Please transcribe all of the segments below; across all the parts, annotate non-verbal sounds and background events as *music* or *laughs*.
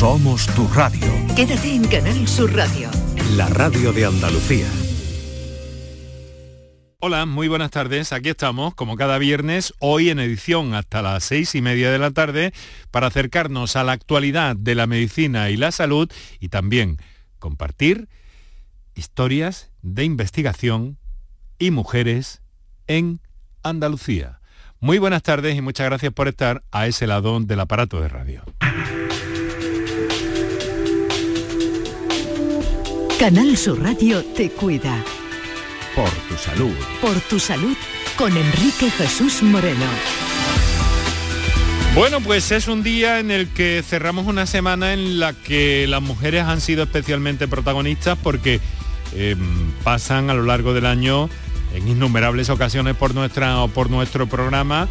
Somos tu radio. Quédate en Canal Sur Radio. La radio de Andalucía. Hola, muy buenas tardes. Aquí estamos, como cada viernes, hoy en edición hasta las seis y media de la tarde, para acercarnos a la actualidad de la medicina y la salud y también compartir historias de investigación y mujeres en Andalucía. Muy buenas tardes y muchas gracias por estar a ese lado del aparato de radio. Canal Sur Radio te cuida. Por tu salud. Por tu salud con Enrique Jesús Moreno. Bueno, pues es un día en el que cerramos una semana en la que las mujeres han sido especialmente protagonistas porque eh, pasan a lo largo del año en innumerables ocasiones por, nuestra, por nuestro programa,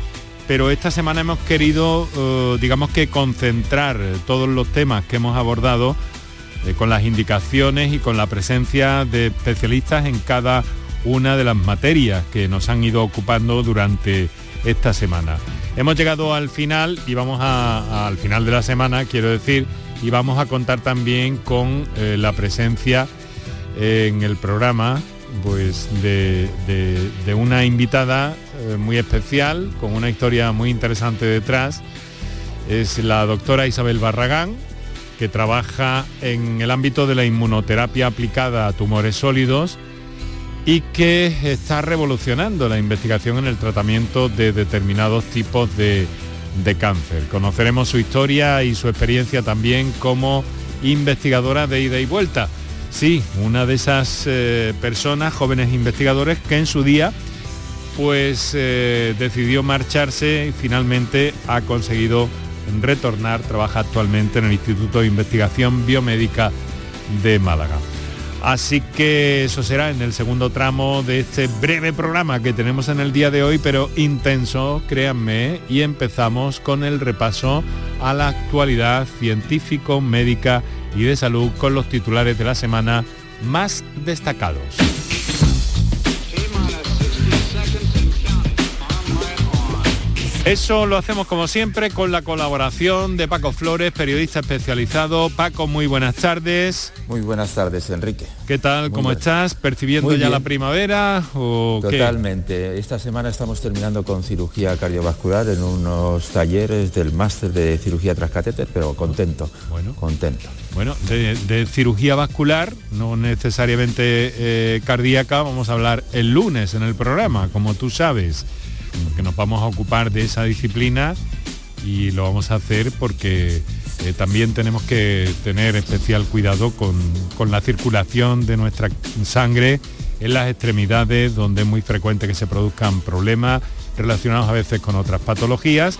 pero esta semana hemos querido, eh, digamos que concentrar todos los temas que hemos abordado eh, con las indicaciones y con la presencia de especialistas en cada una de las materias que nos han ido ocupando durante esta semana. Hemos llegado al final y vamos a, al final de la semana, quiero decir, y vamos a contar también con eh, la presencia en el programa pues de, una invitada eh, muy especial, con una historia muy interesante detrás. Es la doctora Isabel Barragán, que trabaja en el ámbito de la inmunoterapia aplicada a tumores sólidos y que está revolucionando la investigación en el tratamiento de determinados tipos de, cáncer. Conoceremos su historia y su experiencia también como investigadora de ida y vuelta. Sí, una de esas eh, personas, jóvenes investigadores, que en su día pues eh, decidió marcharse y finalmente ha conseguido retornar, trabaja actualmente en el Instituto de Investigación Biomédica de Málaga. Así que eso será en el segundo tramo de este breve programa que tenemos en el día de hoy, pero intenso, créanme, y empezamos con el repaso a la actualidad científico, médica y de salud con los titulares de la semana más destacados. Eso lo hacemos como siempre con la colaboración de Paco Flores, periodista especializado. Paco, muy buenas tardes. Muy buenas tardes, Enrique. ¿Qué tal? ¿Cómo estás? ¿Percibiendo ya la primavera? O Totalmente. Esta semana estamos terminando con cirugía cardiovascular en unos talleres del máster de cirugía transcatéter, pero contento. Bueno. Contento. Bueno, de, cirugía vascular, no necesariamente eh, cardíaca, vamos a hablar el lunes en el programa, como tú sabes porque nos vamos a ocupar de esa disciplina y lo vamos a hacer porque eh, también tenemos que tener especial cuidado con, la circulación de nuestra sangre en las extremidades donde es muy frecuente que se produzcan problemas relacionados a veces con otras patologías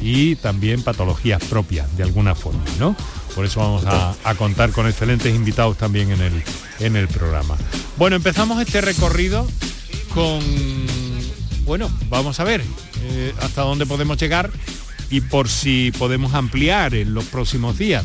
y también patologías propias de alguna forma, ¿no? Por eso vamos a, a, contar con excelentes invitados también en el, en el programa. Bueno, empezamos este recorrido con bueno, vamos a ver eh, hasta dónde podemos llegar y por si podemos ampliar en los próximos días.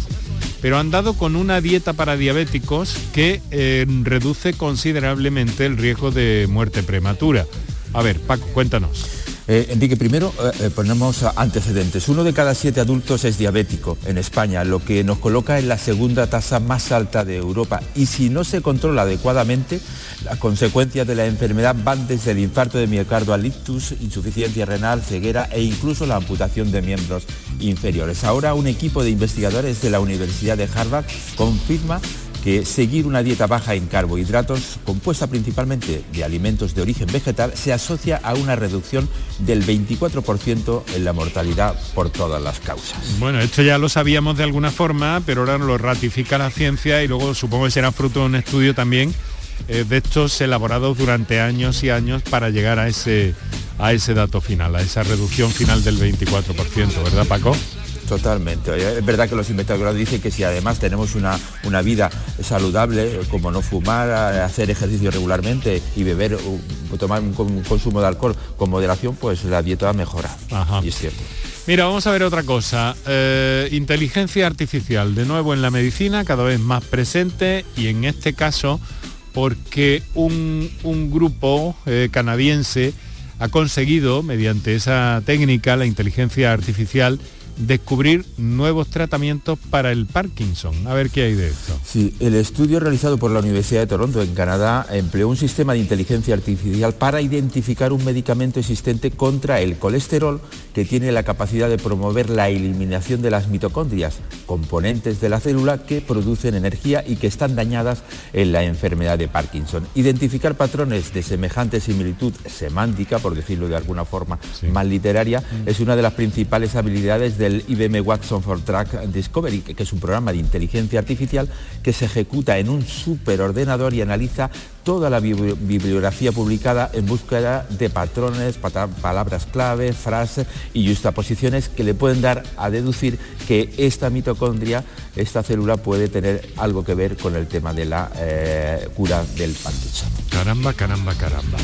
Pero han dado con una dieta para diabéticos que eh, reduce considerablemente el riesgo de muerte prematura. A ver, Paco, cuéntanos. Eh, Enrique, primero eh, ponemos antecedentes. Uno de cada siete adultos es diabético en España, lo que nos coloca en la segunda tasa más alta de Europa. Y si no se controla adecuadamente, las consecuencias de la enfermedad van desde el infarto de miocardio al insuficiencia renal, ceguera e incluso la amputación de miembros inferiores. Ahora un equipo de investigadores de la Universidad de Harvard confirma que seguir una dieta baja en carbohidratos, compuesta principalmente de alimentos de origen vegetal, se asocia a una reducción del 24% en la mortalidad por todas las causas. Bueno, esto ya lo sabíamos de alguna forma, pero ahora lo ratifica la ciencia y luego supongo que será fruto de un estudio también eh, de estos elaborados durante años y años para llegar a ese, a ese dato final, a esa reducción final del 24%, ¿verdad Paco? Totalmente. Es verdad que los investigadores dicen que si además tenemos una, una vida saludable, como no fumar, hacer ejercicio regularmente y beber, tomar un, consumo de alcohol con moderación, pues la dieta mejora. Y es cierto. Mira, vamos a ver otra cosa. Eh, inteligencia artificial, de nuevo en la medicina, cada vez más presente y en este caso porque un, grupo eh, canadiense ha conseguido, mediante esa técnica, la inteligencia artificial, descubrir nuevos tratamientos para el Parkinson. A ver qué hay de esto. Sí, el estudio realizado por la Universidad de Toronto en Canadá empleó un sistema de inteligencia artificial para identificar un medicamento existente contra el colesterol que tiene la capacidad de promover la eliminación de las mitocondrias, componentes de la célula que producen energía y que están dañadas en la enfermedad de Parkinson. Identificar patrones de semejante similitud semántica, por decirlo de alguna forma más literaria, mm. es una de las principales habilidades del IBM Watson for Track Discovery, que es un programa de inteligencia artificial que se ejecuta en un superordenador y analiza toda la bibliografía publicada en búsqueda de patrones, palabras clave, frases y justaposiciones que le pueden dar a deducir que esta mitocondria, esta célula puede tener algo que ver con el tema de la eh, cura del Parkinson. Caramba, caramba, caramba.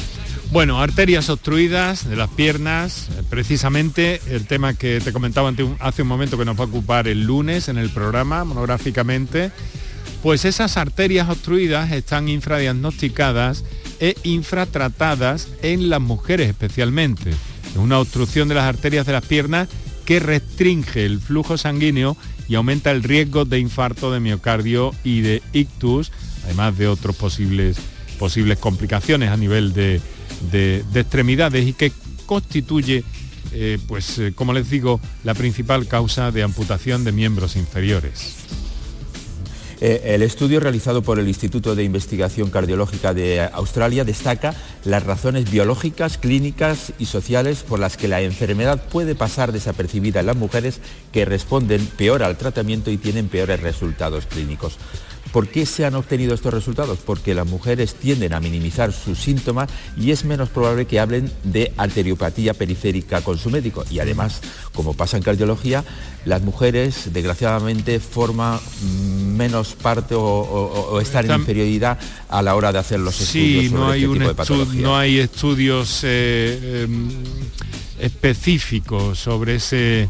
Bueno, arterias obstruidas de las piernas, eh, precisamente el tema que te comentaba hace un momento que nos va a ocupar el lunes en el programa monográficamente, pues esas arterias obstruidas están infradiagnosticadas e infratratadas en las mujeres especialmente. Es una obstrucción de las arterias de las piernas que restringe el flujo sanguíneo y aumenta el riesgo de infarto de miocardio y de ictus, además de otras posibles, posibles complicaciones a nivel de, de, extremidades y que constituye, eh, pues eh, como les digo, la principal causa de amputación de miembros inferiores. Eh, el estudio realizado por el Instituto de Investigación Cardiológica de Australia destaca las razones biológicas, clínicas y sociales por las que la enfermedad puede pasar desapercibida en las mujeres que responden peor al tratamiento y tienen peores resultados clínicos. ¿Por qué se han obtenido estos resultados? Porque las mujeres tienden a minimizar sus síntomas y es menos probable que hablen de arteriopatía periférica con su médico. Y además, como pasa en cardiología, las mujeres desgraciadamente forman menos parte o, están en inferioridad a la hora de hacer los estudios. Sí, no, hay este no hay estudios eh, em, específicos sobre ese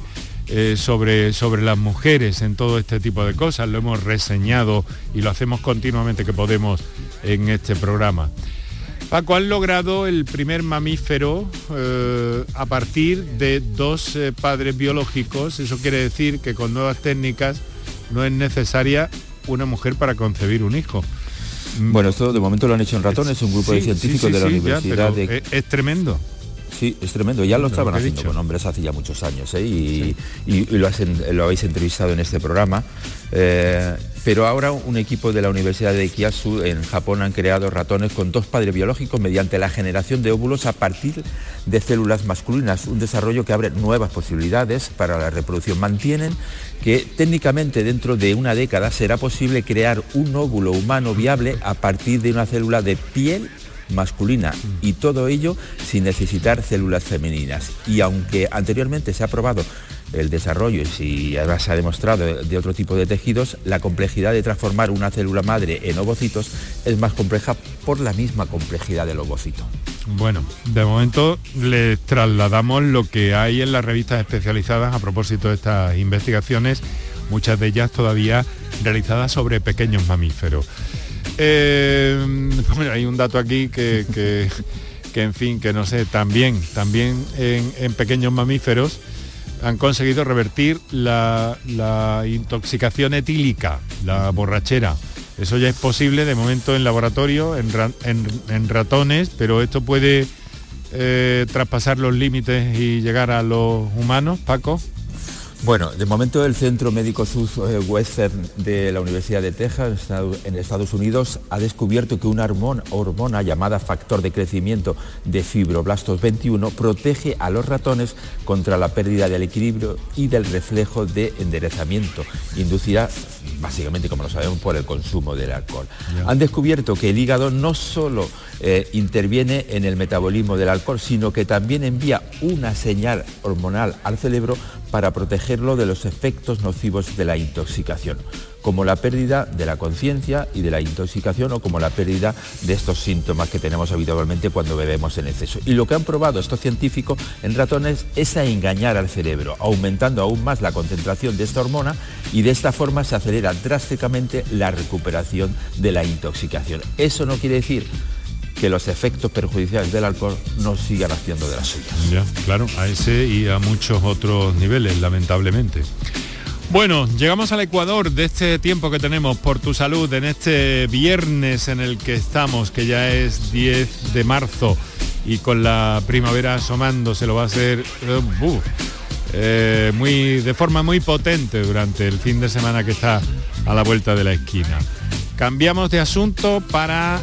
eh, sobre, sobre las mujeres en todo este tipo de cosas. Lo hemos reseñado y lo hacemos continuamente que podemos en este programa. Paco, han logrado el primer mamífero eh, a partir de dos eh, padres biológicos. Eso quiere decir que con nuevas técnicas no es necesaria una mujer para concebir un hijo. Bueno, esto de momento lo han hecho en ratones, un grupo de científicos de la Universidad de... es tremendo. Sí, es tremendo. Ya lo estaban haciendo con hombres hace ya muchos años ¿eh? y, lo, habéis entrevistado en este programa. Eh, pero ahora un equipo de la Universidad de Kiasu en Japón han creado ratones con dos padres biológicos mediante la generación de óvulos a partir de células masculinas, un desarrollo que abre nuevas posibilidades para la reproducción. Mantienen que técnicamente dentro de una década será posible crear un óvulo humano viable a partir de una célula de piel masculina y todo ello sin necesitar células femeninas. Y aunque anteriormente se ha probado el desarrollo y si además se ha demostrado de otro tipo de tejidos, la complejidad de transformar una célula madre en ovocitos es más compleja por la misma complejidad del ovocito. Bueno, de momento les trasladamos lo que hay en las revistas especializadas a propósito de estas investigaciones, muchas de ellas todavía realizadas sobre pequeños mamíferos. Eh, *laughs* hay un dato aquí que, que, en fin, que no sé, también, también en, pequeños mamíferos han conseguido revertir la, intoxicación etílica, la borrachera. Eso ya es posible de momento en laboratorio, en, ratones, pero esto puede eh, traspasar los límites y llegar a los humanos, Paco. Bueno, de momento el Centro Médico Western de la Universidad de Texas en Estados Unidos ha descubierto que una hormona, llamada factor de crecimiento de fibroblastos 21 protege a los ratones contra la pérdida del equilibrio y del reflejo de enderezamiento, inducida básicamente, como lo sabemos, por el consumo del alcohol. Han descubierto que el hígado no solo eh, interviene en el metabolismo del alcohol, sino que también envía una señal hormonal al cerebro para protegerlo de los efectos nocivos de la intoxicación, como la pérdida de la conciencia y de la intoxicación o como la pérdida de estos síntomas que tenemos habitualmente cuando bebemos en exceso. Y lo que han probado estos científicos en ratones es a engañar al cerebro, aumentando aún más la concentración de esta hormona y de esta forma se acelera drásticamente la recuperación de la intoxicación. Eso no quiere decir que los efectos perjudiciales del alcohol no sigan haciendo de las suyas. Ya, claro, a ese y a muchos otros niveles, lamentablemente. Bueno, llegamos al Ecuador de este tiempo que tenemos por tu salud en este viernes en el que estamos, que ya es 10 de marzo y con la primavera asomando se lo va a hacer uh, eh, muy, de forma muy potente durante el fin de semana que está a la vuelta de la esquina. Cambiamos de asunto para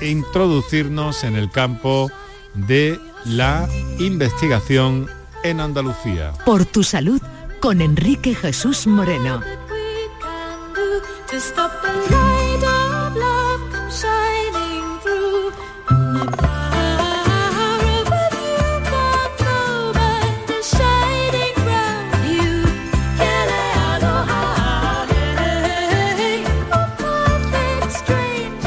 introducirnos en el campo de la investigación en Andalucía. Por tu salud con Enrique Jesús Moreno.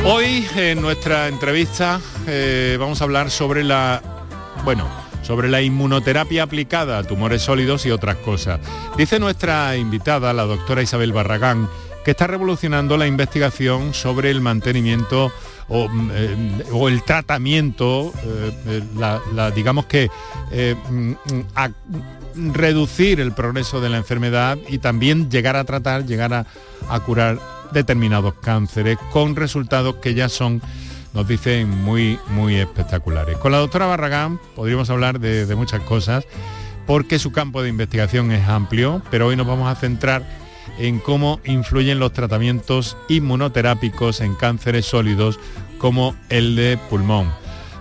Hoy en nuestra entrevista eh, vamos a hablar sobre la, bueno, sobre la inmunoterapia aplicada a tumores sólidos y otras cosas. Dice nuestra invitada, la doctora Isabel Barragán, que está revolucionando la investigación sobre el mantenimiento o, mm, eh, el tratamiento, eh, la, digamos que mm, a reducir el progreso de la enfermedad y también llegar a tratar, llegar a, a curar determinados cánceres con resultados que ya son nos dicen muy, muy espectaculares. Con la doctora Barragán podríamos hablar de, de, muchas cosas porque su campo de investigación es amplio, pero hoy nos vamos a centrar en cómo influyen los tratamientos inmunoterápicos en cánceres sólidos como el de pulmón.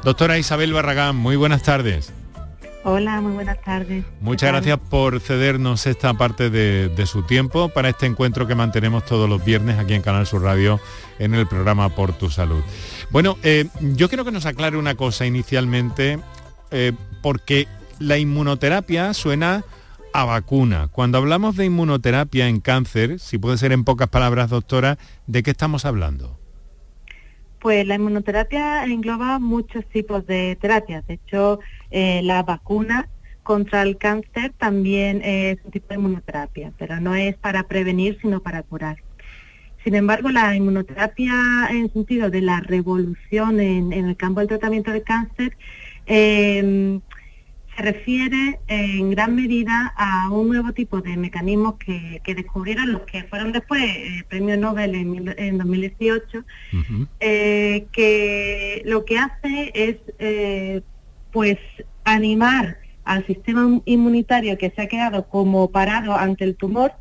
Doctora Isabel Barragán, muy buenas tardes. Hola, muy buenas tardes. Muchas gracias por cedernos esta parte de, su tiempo para este encuentro que mantenemos todos los viernes aquí en Canal Sur Radio en el programa Por tu Salud. Bueno, eh, yo quiero que nos aclare una cosa inicialmente, eh, porque la inmunoterapia suena a vacuna. Cuando hablamos de inmunoterapia en cáncer, si puede ser en pocas palabras, doctora, ¿de qué estamos hablando? Pues la inmunoterapia engloba muchos tipos de terapias. De hecho, eh, la vacuna contra el cáncer también es un tipo de inmunoterapia, pero no es para prevenir, sino para curar. Sin embargo, la inmunoterapia en el sentido de la revolución en, el campo del tratamiento del cáncer eh, se refiere en gran medida a un nuevo tipo de mecanismos que, descubrieron los que fueron después eh, premio Nobel en, 2018, eh, que lo que hace es eh, pues animar al sistema inmunitario que se ha quedado como parado ante el tumor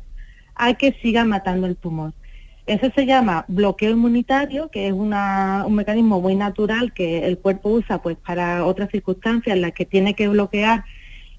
a que siga matando el tumor. Eso se llama bloqueo inmunitario, que es un mecanismo muy natural que el cuerpo usa pues para otras circunstancias en las que tiene que bloquear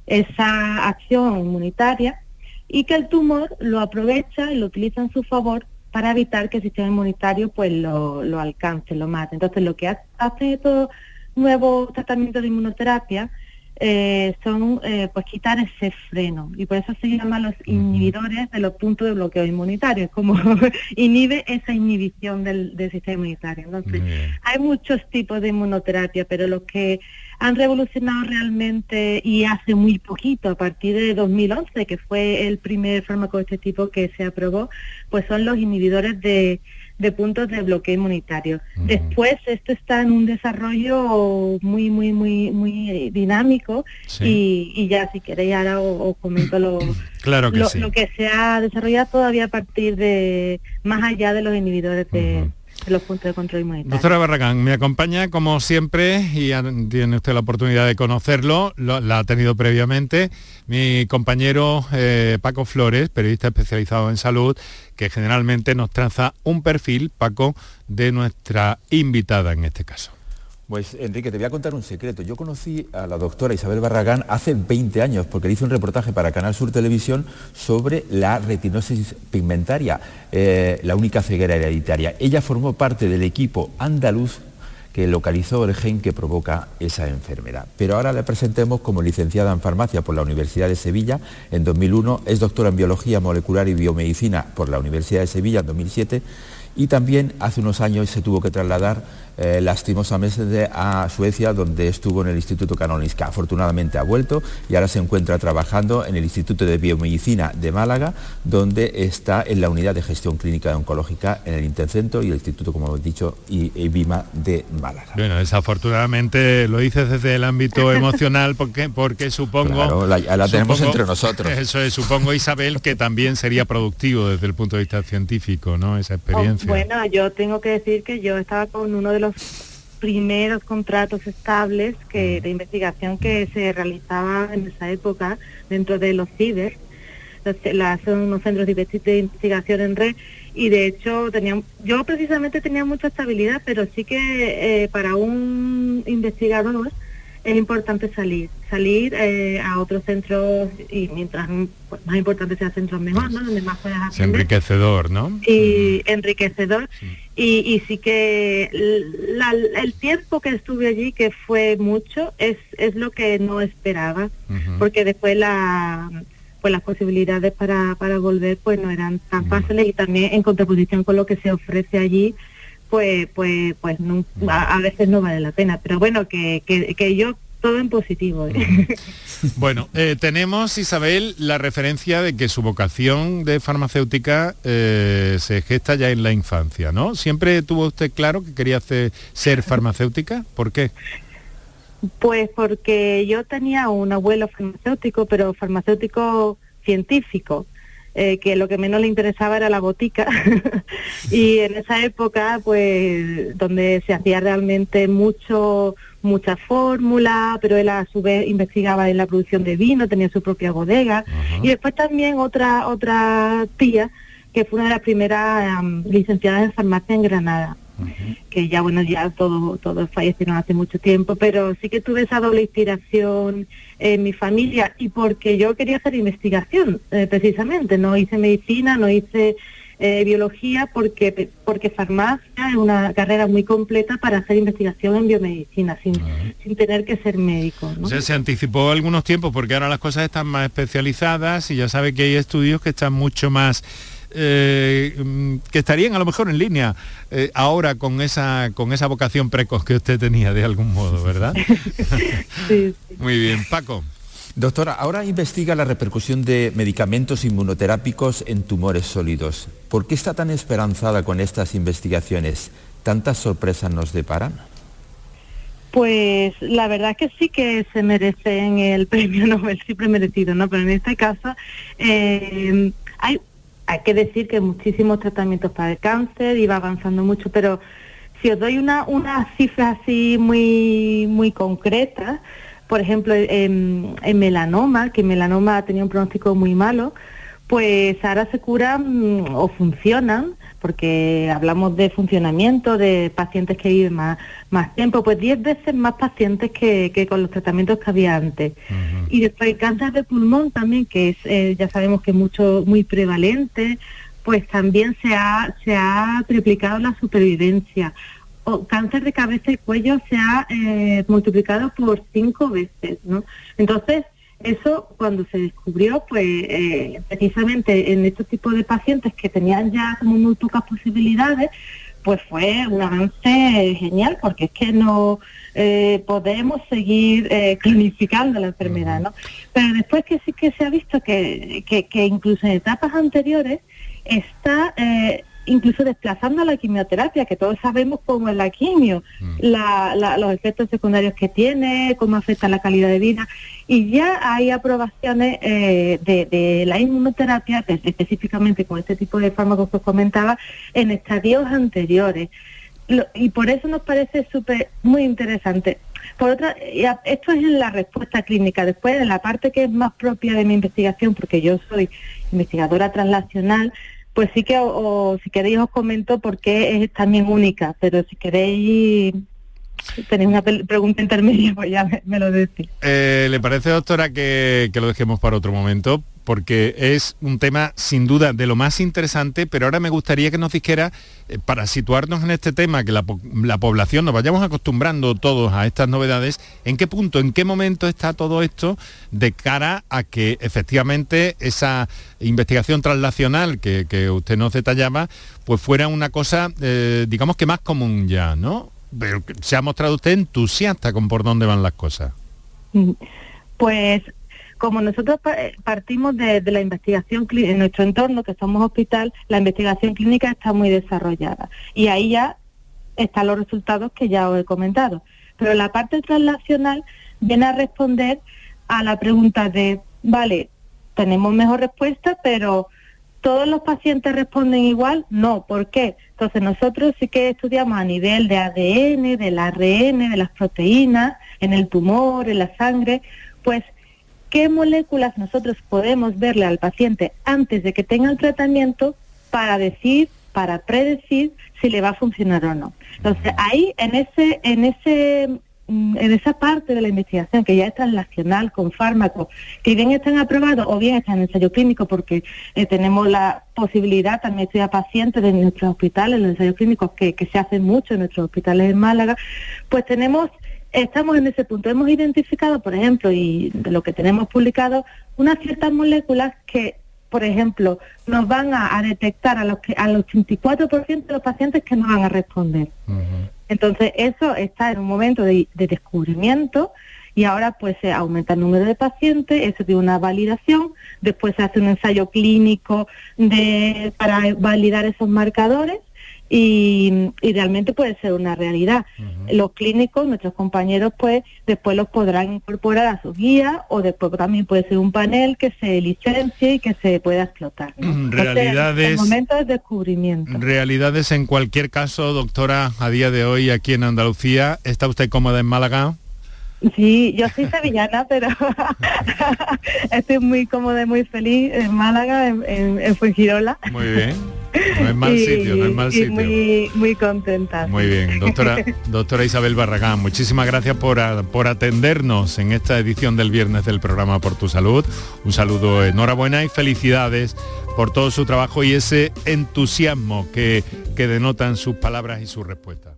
esa acción inmunitaria y que el tumor lo aprovecha y lo utiliza en su favor para evitar que el sistema inmunitario pues lo, lo alcance, lo mate. Entonces lo que hace estos nuevos tratamientos de inmunoterapia eh, son eh, pues quitar ese freno. Y por eso se llaman los inhibidores de los puntos de bloqueo inmunitario, es como *laughs* inhibe esa inhibición del, sistema inmunitario. Entonces, hay muchos tipos de inmunoterapia, pero los que han revolucionado realmente y hace muy poquito, a partir de 2011, que fue el primer fármaco de este tipo que se aprobó, pues son los inhibidores de de puntos de bloqueo inmunitario. Después esto está en un desarrollo muy, muy, muy, muy dinámico y, ya si queréis ahora os, comento lo, *coughs* claro que lo, que se ha desarrollado todavía a partir de más allá de los inhibidores de los puntos de control. Doctora Barragán, me acompaña como siempre y tiene usted la oportunidad de conocerlo, la ha tenido previamente, mi compañero eh, Paco Flores, periodista especializado en salud, que generalmente nos traza un perfil, Paco, de nuestra invitada en este caso. Pues Enrique, te voy a contar un secreto. Yo conocí a la doctora Isabel Barragán hace 20 años porque le hice un reportaje para Canal Sur Televisión sobre la retinosis pigmentaria, eh, la única ceguera hereditaria. Ella formó parte del equipo andaluz que localizó el gen que provoca esa enfermedad. Pero ahora le presentemos como licenciada en farmacia por la Universidad de Sevilla en 2001, es doctora en biología molecular y biomedicina por la Universidad de Sevilla en 2007 Y también hace unos años se tuvo que trasladar eh, lastimosamente a Suecia, donde estuvo en el Instituto Karolinska. Afortunadamente ha vuelto y ahora se encuentra trabajando en el Instituto de Biomedicina de Málaga, donde está en la unidad de gestión clínica oncológica en el Intercentro y el Instituto, como hemos dicho, y, BIMA de Málaga. Bueno, desafortunadamente lo dices desde el ámbito *laughs* emocional porque, porque supongo... la, tenemos entre nosotros. Eso es, supongo Isabel que también sería productivo desde el punto de vista científico, ¿no? Esa experiencia. Oh, bueno, yo tengo que decir que yo estaba con uno de los primeros contratos estables que, de investigación que se realizaba en esa época dentro de los CIDER, son unos centros de investigación en red y de hecho tenía, yo precisamente tenía mucha estabilidad, pero sí que eh, para un investigador es importante salir, salir eh, a otros centros y mientras pues, más importante sea centros mejor, ¿no? Donde más puedas aprender. Es enriquecedor, ¿no? Y enriquecedor. Y, sí que el tiempo que estuve allí, que fue mucho, es, es lo que no esperaba, porque después la pues las posibilidades para, para volver pues no eran tan fáciles y también en contraposición con lo que se ofrece allí pues pues pues a, veces no vale la pena pero bueno que, que, yo todo en positivo ¿eh? *laughs* bueno eh, tenemos Isabel la referencia de que su vocación de farmacéutica eh, se gesta ya en la infancia no siempre tuvo usted claro que quería ser farmacéutica por qué pues porque yo tenía un abuelo farmacéutico pero farmacéutico científico eh, que lo que menos le interesaba era la botica. *laughs* y en esa época, pues, donde se hacía realmente mucho, mucha fórmula, pero él a su vez investigaba en la producción de vino, tenía su propia bodega. Y después también otra, otra tía, que fue una de las primeras licenciadas en farmacia en Granada que ya bueno, ya todo, todos fallecieron hace mucho tiempo, pero sí que tuve esa doble inspiración en mi familia y porque yo quería hacer investigación, eh, precisamente, no hice medicina, no hice eh, biología porque porque farmacia es una carrera muy completa para hacer investigación en biomedicina sin, sin tener que ser médico. ¿no? se anticipó algunos tiempos porque ahora las cosas están más especializadas y ya sabe que hay estudios que están mucho más eh, que estarían a lo mejor en línea eh, ahora con esa con esa vocación precoz que usted tenía de algún modo, ¿verdad? *laughs* Muy bien, Paco. Doctora, ahora investiga la repercusión de medicamentos inmunoterápicos en tumores sólidos. ¿Por qué está tan esperanzada con estas investigaciones? ¿Tantas sorpresas nos deparan? Pues la verdad es que sí que se merecen el *laughs* premio Nobel, siempre merecido, ¿no? Pero en este caso eh, hay hay que decir que muchísimos tratamientos para el cáncer, iba avanzando mucho, pero si os doy una, una cifra así muy, muy concreta, por ejemplo, en, melanoma, que melanoma tenía un pronóstico muy malo, pues ahora se curan o funcionan porque hablamos de funcionamiento, de pacientes que viven más, más tiempo, pues 10 veces más pacientes que, con los tratamientos que había antes. Y después el cáncer de pulmón también, que es, eh, ya sabemos que es mucho, muy prevalente, pues también se ha, se ha triplicado la supervivencia. O cáncer de cabeza y cuello se ha eh, multiplicado por cinco veces, ¿no? Entonces, eso cuando se descubrió, pues eh, precisamente en estos tipos de pacientes que tenían ya como muy pocas posibilidades, pues fue un avance genial porque es que no eh, podemos seguir eh, *laughs* clinificando la enfermedad, ¿no? Pero después que sí que se ha visto que, que, que incluso en etapas anteriores está eh, incluso desplazando la quimioterapia, que todos sabemos cómo es la quimio, mm. los efectos secundarios que tiene, cómo afecta la calidad de vida. Y ya hay aprobaciones eh, de, la inmunoterapia, específicamente con este tipo de fármacos que os comentaba, en estadios anteriores. y por eso nos parece súper muy interesante. Por otra, esto es en la respuesta clínica. Después, en la parte que es más propia de mi investigación, porque yo soy investigadora translacional, pues sí que, o, si queréis os comento por qué es también única, pero si queréis tenéis una pregunta intermedia, *laughs* pues ya me, lo decís. Eh, ¿Le parece, doctora, que, lo dejemos para otro momento? Porque es un tema sin duda de lo más interesante, pero ahora me gustaría que nos dijera, eh, para situarnos en este tema, que la, la, población nos vayamos acostumbrando todos a estas novedades, ¿en qué punto, en qué momento está todo esto de cara a que efectivamente esa investigación translacional que, que usted nos detallaba, pues fuera una cosa, eh, digamos que más común ya, ¿no? Pero se ha mostrado usted entusiasta con por dónde van las cosas. Pues como nosotros partimos de, la investigación en nuestro entorno, que somos hospital, la investigación clínica está muy desarrollada y ahí ya están los resultados que ya os he comentado. Pero la parte translacional viene a responder a la pregunta de, vale, tenemos mejor respuesta, pero ¿todos los pacientes responden igual? No, ¿por qué? Entonces nosotros sí que estudiamos a nivel de ADN, del ARN, de las proteínas, en el tumor, en la sangre, pues qué moléculas nosotros podemos verle al paciente antes de que tenga el tratamiento para decir, para predecir si le va a funcionar o no. Entonces, ahí en ese, en ese mm, en esa parte de la investigación que ya está nacional con fármacos que bien están aprobados o bien están en ensayo clínico porque eh, tenemos la posibilidad también estudiar pacientes de nuestros hospitales, los ensayos clínicos que, que se hacen mucho en nuestros hospitales en Málaga, pues tenemos estamos en ese punto. Hemos identificado, por ejemplo, y de lo que tenemos publicado, unas ciertas moléculas que, por ejemplo, nos van a, detectar a los que, al 84% de los pacientes que no van a responder. Entonces, eso está en un momento de, descubrimiento y ahora pues se aumenta el número de pacientes, eso tiene una validación, después se hace un ensayo clínico de, para validar esos marcadores y, realmente puede ser una realidad. Los clínicos, nuestros compañeros, pues después los podrán incorporar a su guía o después también puede ser un panel que se licencie y que se pueda explotar. Realidades. momento de descubrimiento. Realidades en cualquier caso, doctora, a día de hoy aquí en Andalucía, ¿está usted cómoda en Málaga? Sí, yo soy sevillana, *laughs* pero *laughs* estoy muy cómoda y muy feliz en Málaga, en, en, Fuengirola. Muy bien. No es mal sitio, no es mal sitio. Muy, muy contenta. Muy bien, doctora, doctora Isabel Barragán, muchísimas gracias por, por atendernos en esta edición del viernes del programa Por tu Salud. Un saludo, enhorabuena y felicidades por todo su trabajo y ese entusiasmo que, que denotan sus palabras y sus respuestas.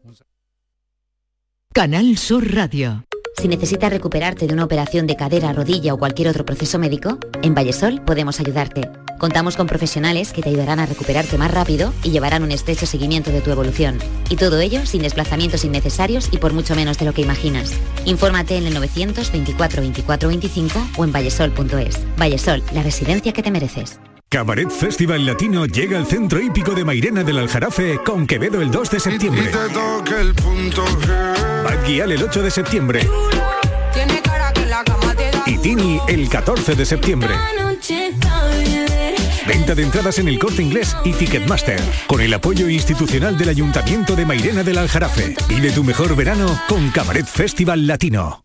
Canal Sur Radio. Si necesitas recuperarte de una operación de cadera, rodilla o cualquier otro proceso médico, en Vallesol podemos ayudarte. Contamos con profesionales que te ayudarán a recuperarte más rápido y llevarán un estrecho seguimiento de tu evolución. Y todo ello sin desplazamientos innecesarios y por mucho menos de lo que imaginas. Infórmate en el 924 24 25 o en vallesol.es. Vallesol, la residencia que te mereces. Cabaret Festival Latino llega al centro hípico de Mairena del Aljarafe con Quevedo el 2 de septiembre. Bad el 8 de septiembre. Y Tini el 14 de septiembre. Venta de entradas en el corte inglés y Ticketmaster, con el apoyo institucional del Ayuntamiento de Mairena del Aljarafe. Vive tu mejor verano con Cabaret Festival Latino.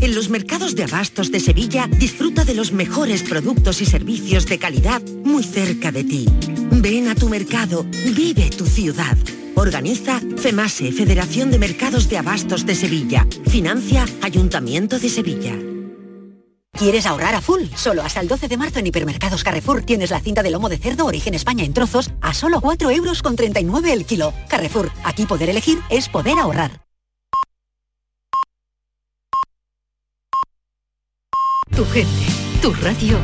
En los mercados de abastos de Sevilla disfruta de los mejores productos y servicios de calidad muy cerca de ti. Ven a tu mercado, vive tu ciudad. Organiza FEMASE, Federación de Mercados de Abastos de Sevilla. Financia Ayuntamiento de Sevilla. ¿Quieres ahorrar a full? Solo hasta el 12 de marzo en Hipermercados Carrefour tienes la cinta de lomo de cerdo origen España en trozos a solo 4 euros con 39 el kilo. Carrefour, aquí poder elegir es poder ahorrar. Tu gente, tu radio